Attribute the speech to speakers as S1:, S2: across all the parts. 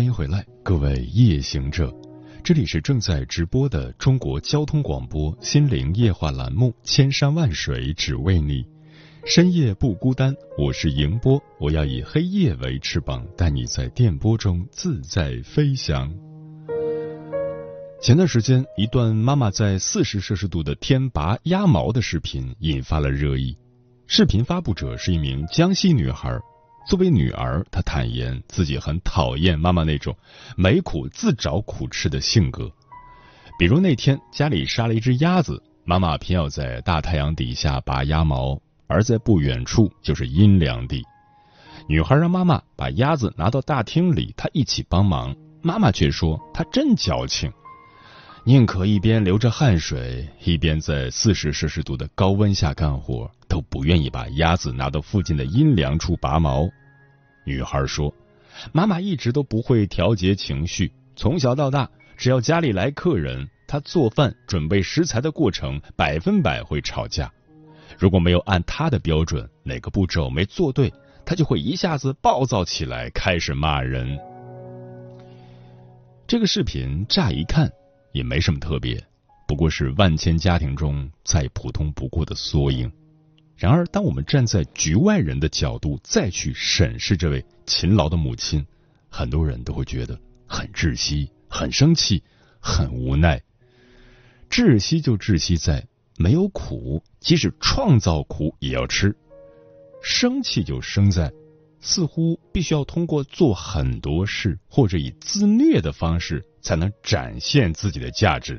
S1: 欢迎回来，各位夜行者，这里是正在直播的中国交通广播心灵夜话栏目《千山万水只为你》，深夜不孤单，我是迎波，我要以黑夜为翅膀，带你在电波中自在飞翔。前段时间，一段妈妈在四十摄氏度的天拔鸭毛的视频引发了热议。视频发布者是一名江西女孩。作为女儿，她坦言自己很讨厌妈妈那种没苦自找苦吃的性格。比如那天家里杀了一只鸭子，妈妈偏要在大太阳底下拔鸭毛，而在不远处就是阴凉地。女孩让妈妈把鸭子拿到大厅里，她一起帮忙。妈妈却说她真矫情，宁可一边流着汗水，一边在四十摄氏度的高温下干活。都不愿意把鸭子拿到附近的阴凉处拔毛。女孩说：“妈妈一直都不会调节情绪，从小到大，只要家里来客人，她做饭、准备食材的过程百分百会吵架。如果没有按她的标准，哪个步骤没做对，她就会一下子暴躁起来，开始骂人。”这个视频乍一看也没什么特别，不过是万千家庭中再普通不过的缩影。然而，当我们站在局外人的角度再去审视这位勤劳的母亲，很多人都会觉得很窒息、很生气、很无奈。窒息就窒息在没有苦，即使创造苦也要吃；生气就生在似乎必须要通过做很多事或者以自虐的方式才能展现自己的价值；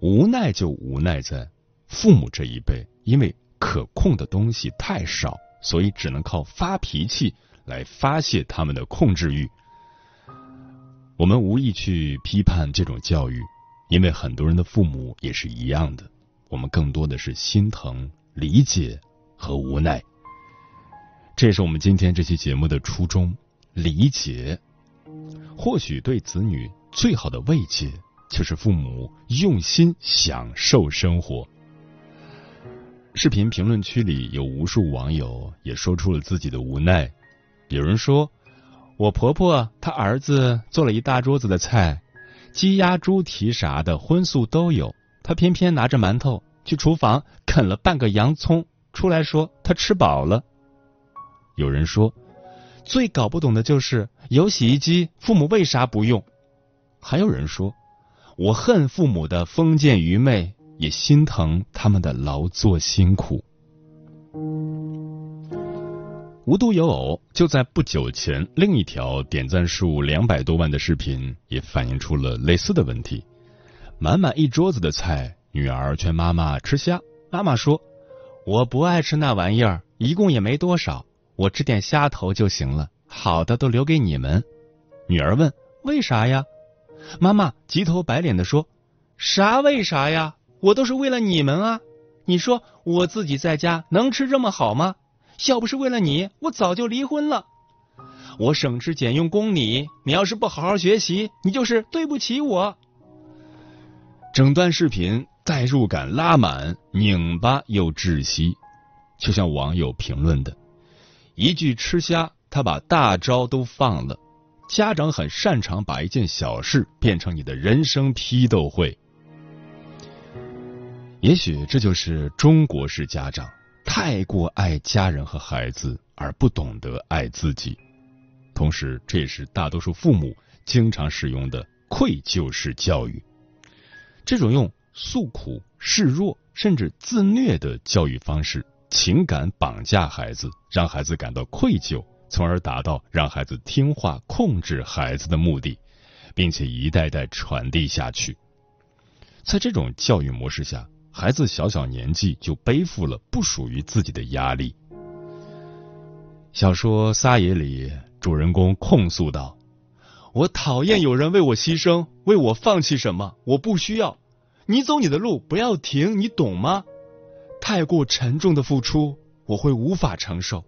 S1: 无奈就无奈在父母这一辈，因为。可控的东西太少，所以只能靠发脾气来发泄他们的控制欲。我们无意去批判这种教育，因为很多人的父母也是一样的。我们更多的是心疼、理解和无奈。这是我们今天这期节目的初衷：理解。或许对子女最好的慰藉，就是父母用心享受生活。视频评论区里有无数网友也说出了自己的无奈。有人说：“我婆婆她儿子做了一大桌子的菜，鸡鸭猪蹄啥的荤素都有，他偏偏拿着馒头去厨房啃了半个洋葱，出来说他吃饱了。”有人说：“最搞不懂的就是有洗衣机，父母为啥不用？”还有人说：“我恨父母的封建愚昧。”也心疼他们的劳作辛苦。无独有偶，就在不久前，另一条点赞数两百多万的视频也反映出了类似的问题。满满一桌子的菜，女儿劝妈妈吃虾，妈妈说：“我不爱吃那玩意儿，一共也没多少，我吃点虾头就行了，好的都留给你们。”女儿问：“为啥呀？”妈妈急头白脸的说：“啥为啥呀？”我都是为了你们啊！你说我自己在家能吃这么好吗？要不是为了你，我早就离婚了。我省吃俭用供你，你要是不好好学习，你就是对不起我。整段视频代入感拉满，拧巴又窒息，就像网友评论的：一句吃虾，他把大招都放了。家长很擅长把一件小事变成你的人生批斗会。也许这就是中国式家长太过爱家人和孩子，而不懂得爱自己。同时，这也是大多数父母经常使用的“愧疚式教育。这种用诉苦、示弱甚至自虐的教育方式，情感绑架孩子，让孩子感到愧疚，从而达到让孩子听话、控制孩子的目的，并且一代代传递下去。在这种教育模式下，孩子小小年纪就背负了不属于自己的压力。小说《撒野》里，主人公控诉道：“我讨厌有人为我牺牲，为我放弃什么，我不需要。你走你的路，不要停，你懂吗？太过沉重的付出，我会无法承受。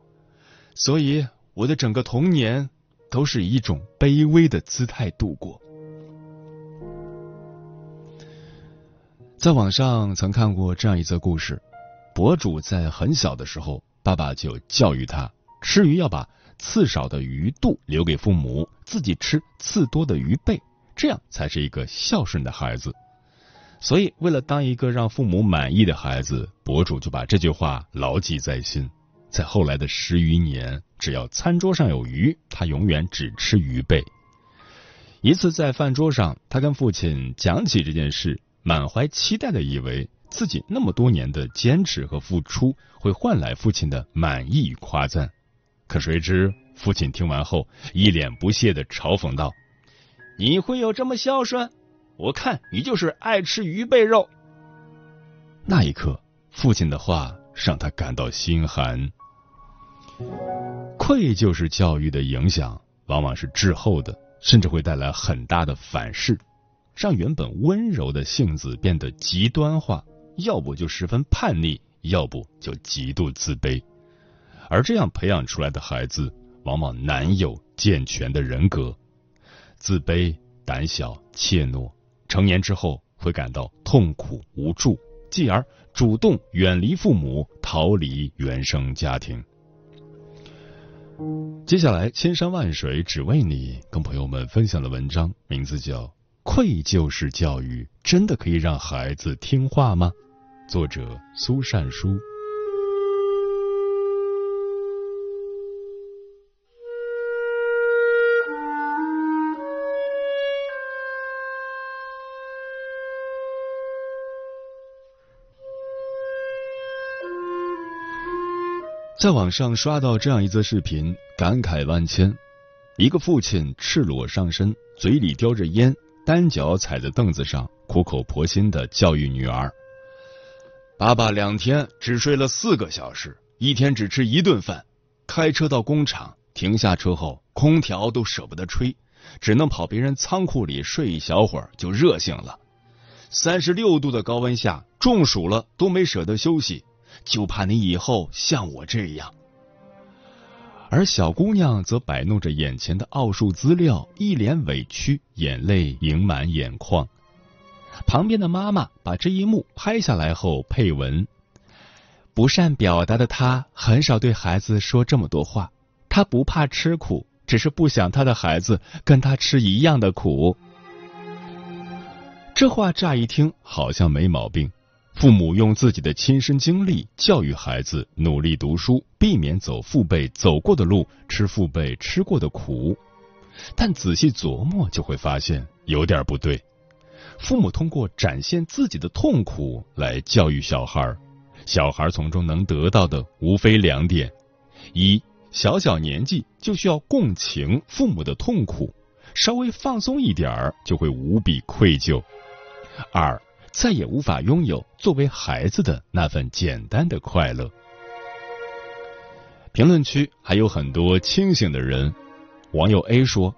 S1: 所以，我的整个童年都是以一种卑微的姿态度过。”在网上曾看过这样一则故事：博主在很小的时候，爸爸就教育他，吃鱼要把刺少的鱼肚留给父母，自己吃刺多的鱼背，这样才是一个孝顺的孩子。所以，为了当一个让父母满意的孩子，博主就把这句话牢记在心。在后来的十余年，只要餐桌上有鱼，他永远只吃鱼背。一次在饭桌上，他跟父亲讲起这件事。满怀期待的以为自己那么多年的坚持和付出会换来父亲的满意与夸赞，可谁知父亲听完后一脸不屑的嘲讽道：“你会有这么孝顺？我看你就是爱吃鱼背肉。”那一刻，父亲的话让他感到心寒。愧疚式教育的影响往往是滞后的，甚至会带来很大的反噬。让原本温柔的性子变得极端化，要不就十分叛逆，要不就极度自卑，而这样培养出来的孩子，往往难有健全的人格，自卑、胆小、怯懦，成年之后会感到痛苦无助，继而主动远离父母，逃离原生家庭。接下来，千山万水只为你，跟朋友们分享的文章名字叫。愧疚式教育真的可以让孩子听话吗？作者苏善书。在网上刷到这样一则视频，感慨万千：一个父亲赤裸上身，嘴里叼着烟。单脚踩在凳子上，苦口婆心的教育女儿：“爸爸两天只睡了四个小时，一天只吃一顿饭。开车到工厂，停下车后，空调都舍不得吹，只能跑别人仓库里睡一小会儿就热醒了。三十六度的高温下，中暑了都没舍得休息，就怕你以后像我这样。”而小姑娘则摆弄着眼前的奥数资料，一脸委屈，眼泪盈满眼眶。旁边的妈妈把这一幕拍下来后配文：“不善表达的他很少对孩子说这么多话，他不怕吃苦，只是不想他的孩子跟他吃一样的苦。”这话乍一听好像没毛病。父母用自己的亲身经历教育孩子努力读书，避免走父辈走过的路，吃父辈吃过的苦。但仔细琢磨，就会发现有点不对。父母通过展现自己的痛苦来教育小孩，小孩从中能得到的无非两点：一，小小年纪就需要共情父母的痛苦，稍微放松一点儿就会无比愧疚；二。再也无法拥有作为孩子的那份简单的快乐。评论区还有很多清醒的人。网友 A 说：“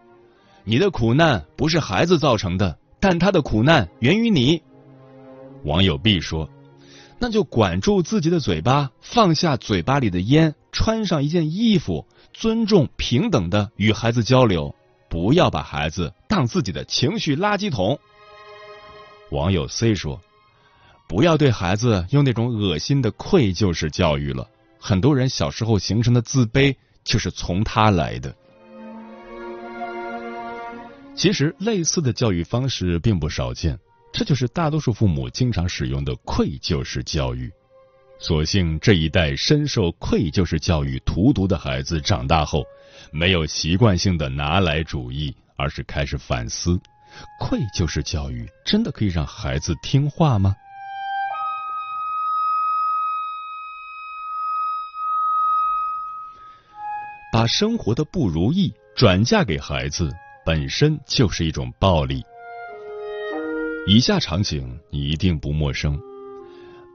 S1: 你的苦难不是孩子造成的，但他的苦难源于你。”网友 B 说：“那就管住自己的嘴巴，放下嘴巴里的烟，穿上一件衣服，尊重平等的与孩子交流，不要把孩子当自己的情绪垃圾桶。”网友 C 说：“不要对孩子用那种恶心的愧疚式教育了。很多人小时候形成的自卑就是从他来的。其实类似的教育方式并不少见，这就是大多数父母经常使用的愧疚式教育。所幸这一代深受愧疚式教育荼毒的孩子长大后，没有习惯性的拿来主义，而是开始反思。”愧疚式教育真的可以让孩子听话吗？把生活的不如意转嫁给孩子，本身就是一种暴力。以下场景你一定不陌生：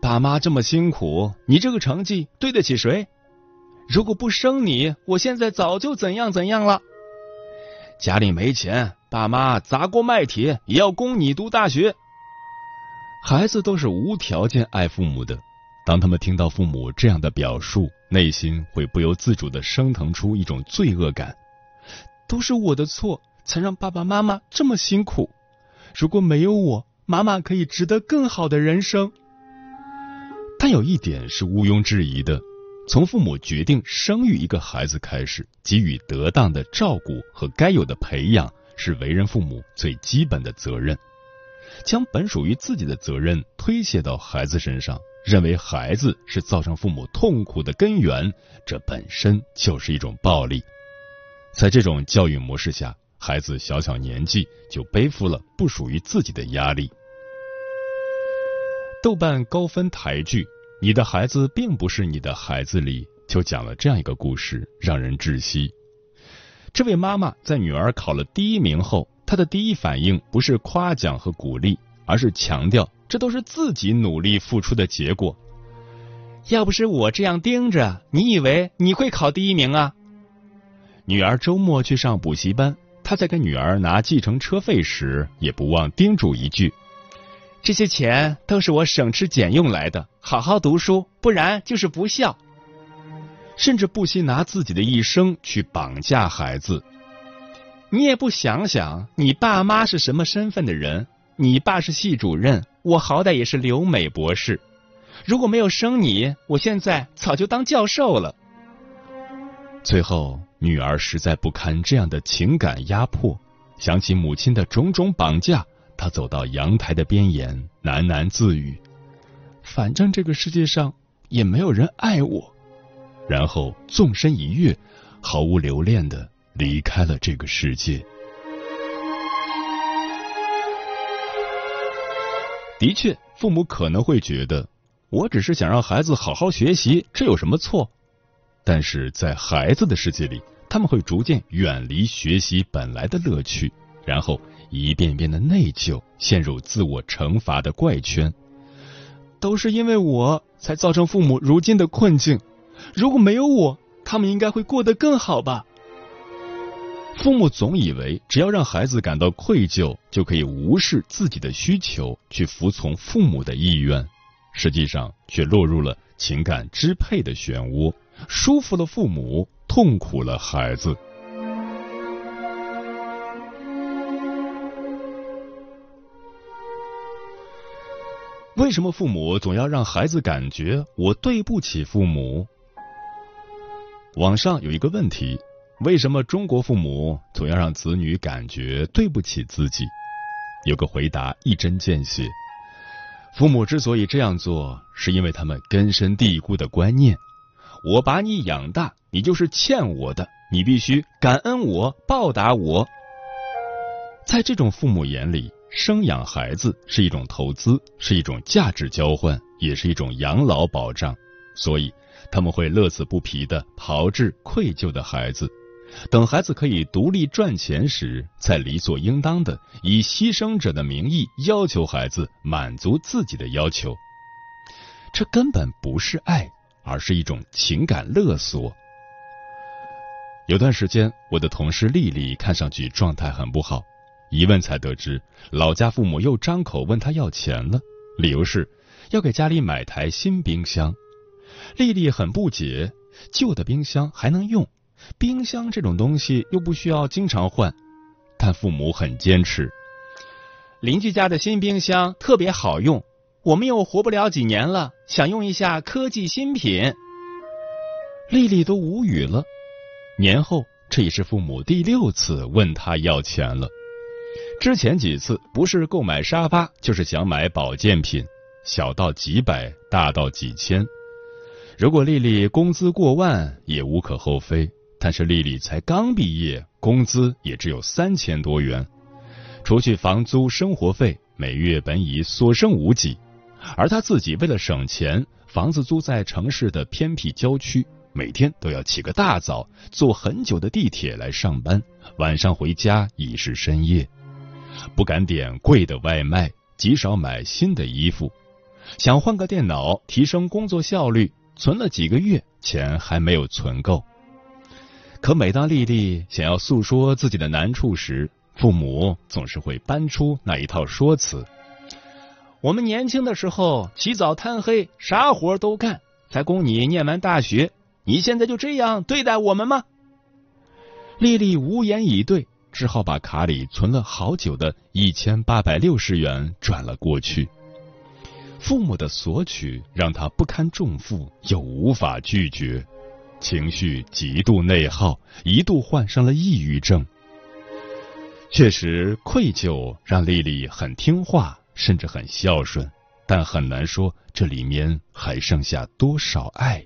S1: 爸妈这么辛苦，你这个成绩对得起谁？如果不生你，我现在早就怎样怎样了。家里没钱，爸妈砸锅卖铁也要供你读大学。孩子都是无条件爱父母的，当他们听到父母这样的表述，内心会不由自主的升腾出一种罪恶感。都是我的错，才让爸爸妈妈这么辛苦。如果没有我，妈妈可以值得更好的人生。但有一点是毋庸置疑的。从父母决定生育一个孩子开始，给予得当的照顾和该有的培养，是为人父母最基本的责任。将本属于自己的责任推卸到孩子身上，认为孩子是造成父母痛苦的根源，这本身就是一种暴力。在这种教育模式下，孩子小小年纪就背负了不属于自己的压力。豆瓣高分台剧。你的孩子并不是你的孩子里，就讲了这样一个故事，让人窒息。这位妈妈在女儿考了第一名后，她的第一反应不是夸奖和鼓励，而是强调这都是自己努力付出的结果。要不是我这样盯着，你以为你会考第一名啊？女儿周末去上补习班，她在给女儿拿计程车费时，也不忘叮嘱一句。这些钱都是我省吃俭用来的，好好读书，不然就是不孝。甚至不惜拿自己的一生去绑架孩子。你也不想想，你爸妈是什么身份的人？你爸是系主任，我好歹也是留美博士。如果没有生你，我现在早就当教授了。最后，女儿实在不堪这样的情感压迫，想起母亲的种种绑架。她走到阳台的边沿，喃喃自语：“反正这个世界上也没有人爱我。”然后纵身一跃，毫无留恋的离开了这个世界。的确，父母可能会觉得，我只是想让孩子好好学习，这有什么错？但是在孩子的世界里，他们会逐渐远离学习本来的乐趣，然后。一遍遍的内疚，陷入自我惩罚的怪圈，都是因为我才造成父母如今的困境。如果没有我，他们应该会过得更好吧？父母总以为只要让孩子感到愧疚，就可以无视自己的需求，去服从父母的意愿，实际上却落入了情感支配的漩涡，舒服了父母，痛苦了孩子。为什么父母总要让孩子感觉我对不起父母？网上有一个问题：为什么中国父母总要让子女感觉对不起自己？有个回答一针见血：父母之所以这样做，是因为他们根深蒂固的观念：我把你养大，你就是欠我的，你必须感恩我，报答我。在这种父母眼里。生养孩子是一种投资，是一种价值交换，也是一种养老保障，所以他们会乐此不疲的炮制愧疚的孩子，等孩子可以独立赚钱时，再理所应当的以牺牲者的名义要求孩子满足自己的要求。这根本不是爱，而是一种情感勒索。有段时间，我的同事丽丽看上去状态很不好。一问才得知，老家父母又张口问他要钱了，理由是要给家里买台新冰箱。丽丽很不解，旧的冰箱还能用，冰箱这种东西又不需要经常换。但父母很坚持，邻居家的新冰箱特别好用，我们又活不了几年了，想用一下科技新品。丽丽都无语了。年后，这也是父母第六次问他要钱了。之前几次不是购买沙发，就是想买保健品，小到几百，大到几千。如果丽丽工资过万，也无可厚非。但是丽丽才刚毕业，工资也只有三千多元，除去房租、生活费，每月本已所剩无几。而她自己为了省钱，房子租在城市的偏僻郊区，每天都要起个大早，坐很久的地铁来上班，晚上回家已是深夜。不敢点贵的外卖，极少买新的衣服，想换个电脑提升工作效率，存了几个月，钱还没有存够。可每当丽丽想要诉说自己的难处时，父母总是会搬出那一套说辞。我们年轻的时候起早贪黑，啥活都干，才供你念完大学。你现在就这样对待我们吗？丽丽无言以对，只好把卡里存了好久的一千八百六十元转了过去。父母的索取让她不堪重负，又无法拒绝，情绪极度内耗，一度患上了抑郁症。确实，愧疚让丽丽很听话。甚至很孝顺，但很难说这里面还剩下多少爱。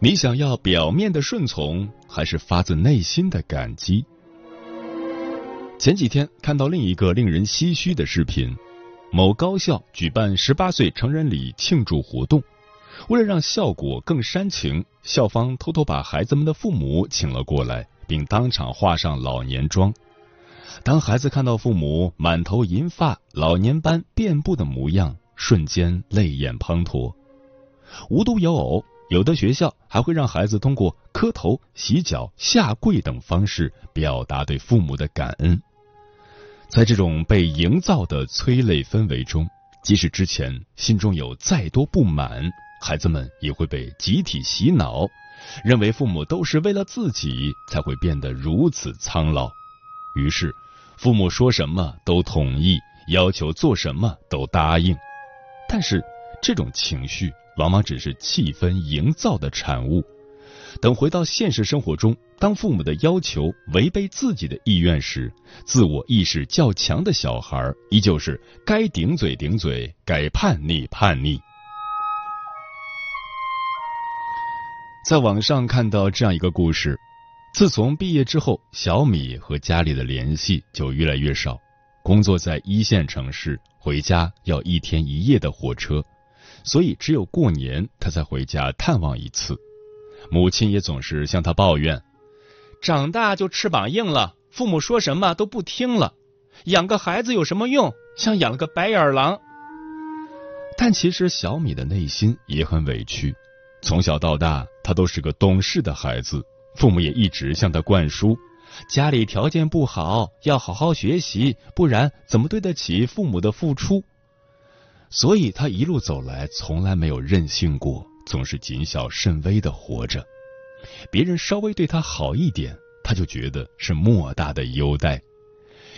S1: 你想要表面的顺从，还是发自内心的感激？前几天看到另一个令人唏嘘的视频：某高校举办十八岁成人礼庆祝活动。为了让效果更煽情，校方偷偷把孩子们的父母请了过来，并当场化上老年妆。当孩子看到父母满头银发、老年斑遍布的模样，瞬间泪眼滂沱。无独有偶，有的学校还会让孩子通过磕头、洗脚、下跪等方式表达对父母的感恩。在这种被营造的催泪氛围中，即使之前心中有再多不满。孩子们也会被集体洗脑，认为父母都是为了自己才会变得如此苍老，于是父母说什么都同意，要求做什么都答应。但是这种情绪往往只是气氛营造的产物。等回到现实生活中，当父母的要求违背自己的意愿时，自我意识较强的小孩依旧是该顶嘴顶嘴，该叛逆叛逆。在网上看到这样一个故事：自从毕业之后，小米和家里的联系就越来越少。工作在一线城市，回家要一天一夜的火车，所以只有过年他才回家探望一次。母亲也总是向他抱怨：“长大就翅膀硬了，父母说什么都不听了。养个孩子有什么用？像养了个白眼狼。”但其实小米的内心也很委屈。从小到大，他都是个懂事的孩子，父母也一直向他灌输：家里条件不好，要好好学习，不然怎么对得起父母的付出？所以他一路走来，从来没有任性过，总是谨小慎微的活着。别人稍微对他好一点，他就觉得是莫大的优待。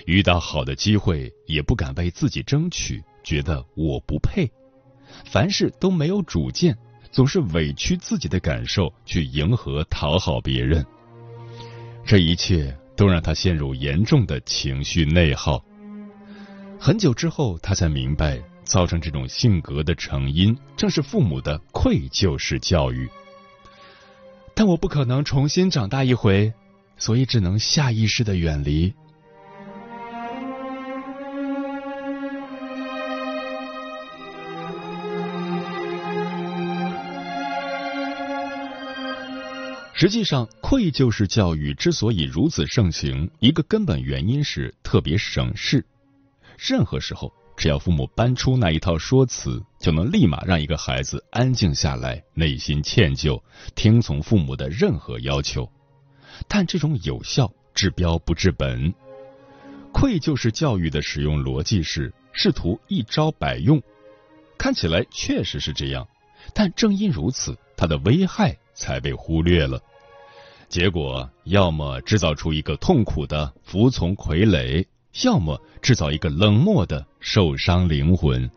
S1: 遇到好的机会，也不敢为自己争取，觉得我不配。凡事都没有主见。总是委屈自己的感受去迎合讨好别人，这一切都让他陷入严重的情绪内耗。很久之后，他才明白，造成这种性格的成因正是父母的愧疚式教育。但我不可能重新长大一回，所以只能下意识的远离。实际上，愧疚式教育之所以如此盛行，一个根本原因是特别省事。任何时候，只要父母搬出那一套说辞，就能立马让一个孩子安静下来，内心歉疚，听从父母的任何要求。但这种有效治标不治本。愧疚式教育的使用逻辑是试图一招百用，看起来确实是这样，但正因如此，它的危害才被忽略了。结果，要么制造出一个痛苦的服从傀儡，要么制造一个冷漠的受伤灵魂。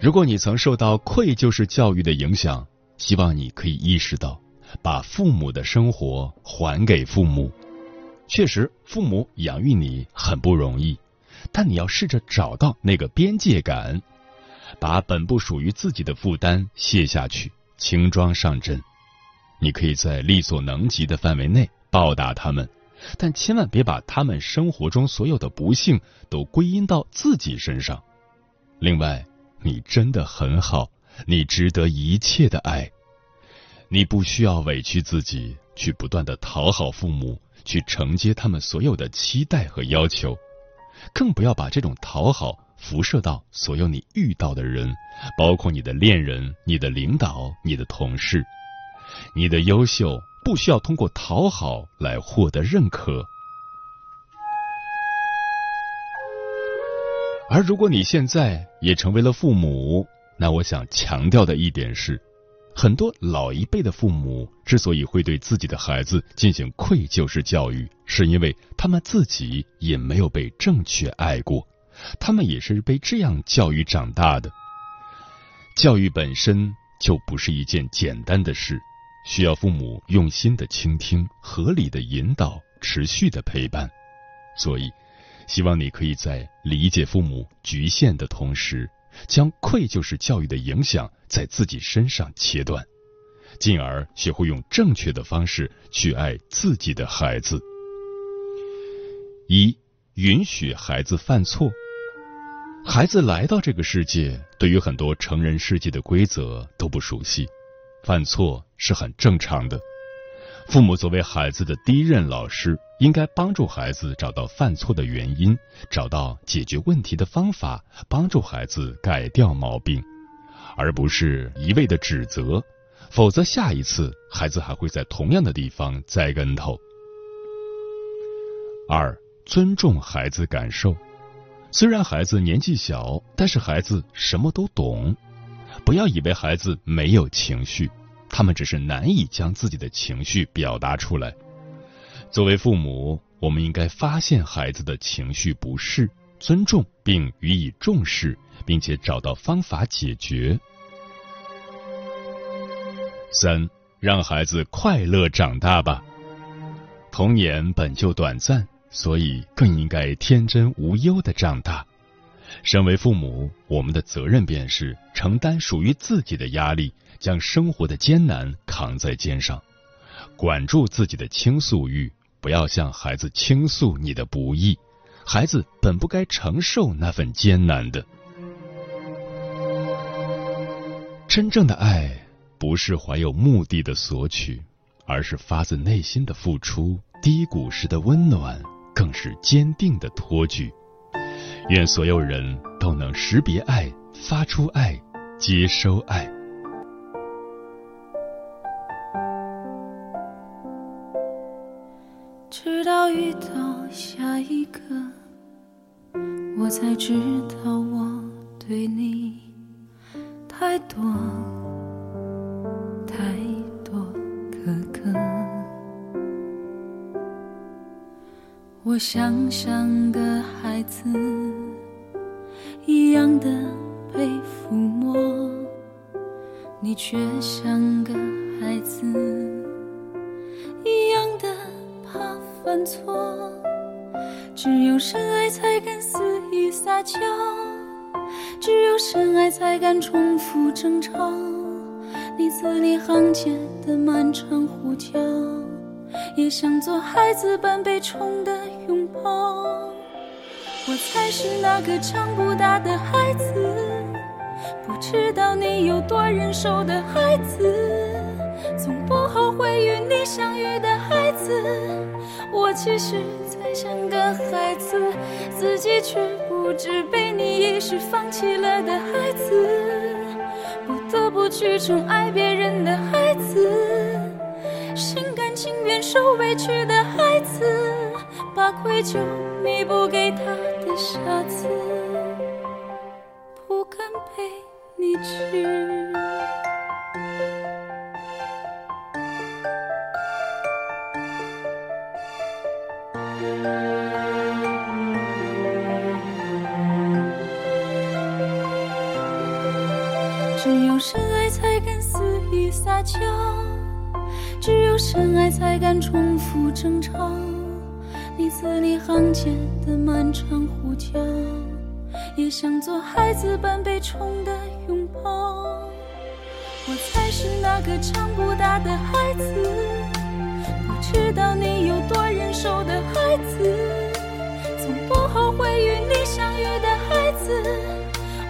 S1: 如果你曾受到愧疚式教育的影响，希望你可以意识到，把父母的生活还给父母。确实，父母养育你很不容易，但你要试着找到那个边界感，把本不属于自己的负担卸下去，轻装上阵。你可以在力所能及的范围内报答他们，但千万别把他们生活中所有的不幸都归因到自己身上。另外，你真的很好，你值得一切的爱。你不需要委屈自己去不断的讨好父母，去承接他们所有的期待和要求，更不要把这种讨好辐射到所有你遇到的人，包括你的恋人、你的领导、你的同事。你的优秀不需要通过讨好来获得认可。而如果你现在也成为了父母，那我想强调的一点是，很多老一辈的父母之所以会对自己的孩子进行愧疚式教育，是因为他们自己也没有被正确爱过，他们也是被这样教育长大的。教育本身就不是一件简单的事，需要父母用心的倾听、合理的引导、持续的陪伴，所以。希望你可以在理解父母局限的同时，将愧疚式教育的影响在自己身上切断，进而学会用正确的方式去爱自己的孩子。一、允许孩子犯错。孩子来到这个世界，对于很多成人世界的规则都不熟悉，犯错是很正常的。父母作为孩子的第一任老师，应该帮助孩子找到犯错的原因，找到解决问题的方法，帮助孩子改掉毛病，而不是一味的指责。否则，下一次孩子还会在同样的地方栽跟头。二、尊重孩子感受。虽然孩子年纪小，但是孩子什么都懂。不要以为孩子没有情绪。他们只是难以将自己的情绪表达出来。作为父母，我们应该发现孩子的情绪不适，尊重并予以重视，并且找到方法解决。三，让孩子快乐长大吧。童年本就短暂，所以更应该天真无忧的长大。身为父母，我们的责任便是承担属于自己的压力。将生活的艰难扛在肩上，管住自己的倾诉欲，不要向孩子倾诉你的不易，孩子本不该承受那份艰难的。真正的爱不是怀有目的的索取，而是发自内心的付出，低谷时的温暖，更是坚定的托举。愿所有人都能识别爱，发出爱，接收爱。
S2: 直到遇到下一个，我才知道我对你太多太我像像个孩子一样的被抚摸，你却像个孩子一样的怕。犯错，只有深爱才敢肆意撒娇，只有深爱才敢重复争吵。你字里行间的漫长呼叫，也像做孩子般被宠的拥抱。我才是那个长不大的孩子，不知道你有多忍受的孩子，从不后悔与你相遇的孩子。我其实才像个孩子，自己却不知被你一时放弃了的孩子，不得不去宠爱别人的孩子，心情愿受委屈的孩子，把愧疚弥补给他的傻子，不敢陪你去。只有深爱才敢肆意撒娇，只有深爱才敢重复争吵。你字里行间的漫长呼叫，也想做孩子般被宠的拥抱。我才是那个长不大的孩子，不知道你有多忍受的孩子，从不后悔与你相遇的孩子。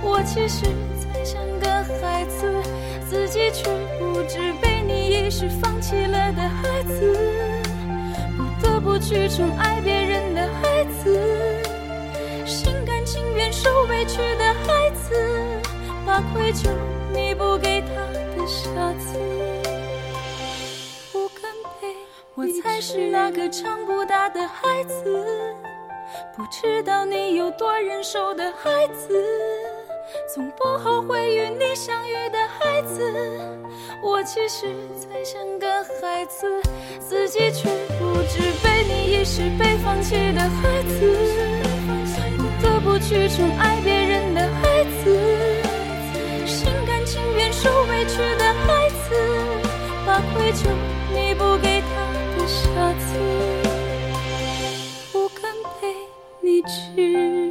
S2: 我其实才像个孩子，自己却不知被你是放弃了的孩子，不得不去宠爱别人的孩子，心甘情愿受委屈的孩子，把愧疚弥补给他的下次。不敢陪，我才是那个长不大的孩子，不知道你有多忍受的孩子。从不后悔与你相遇的孩子，我其实才像个孩子，自己却不知被你遗失被放弃的孩子，不得不去宠爱别人的孩子，心甘情愿受委屈的孩子，把愧疚弥补给他的傻子，不敢陪你去。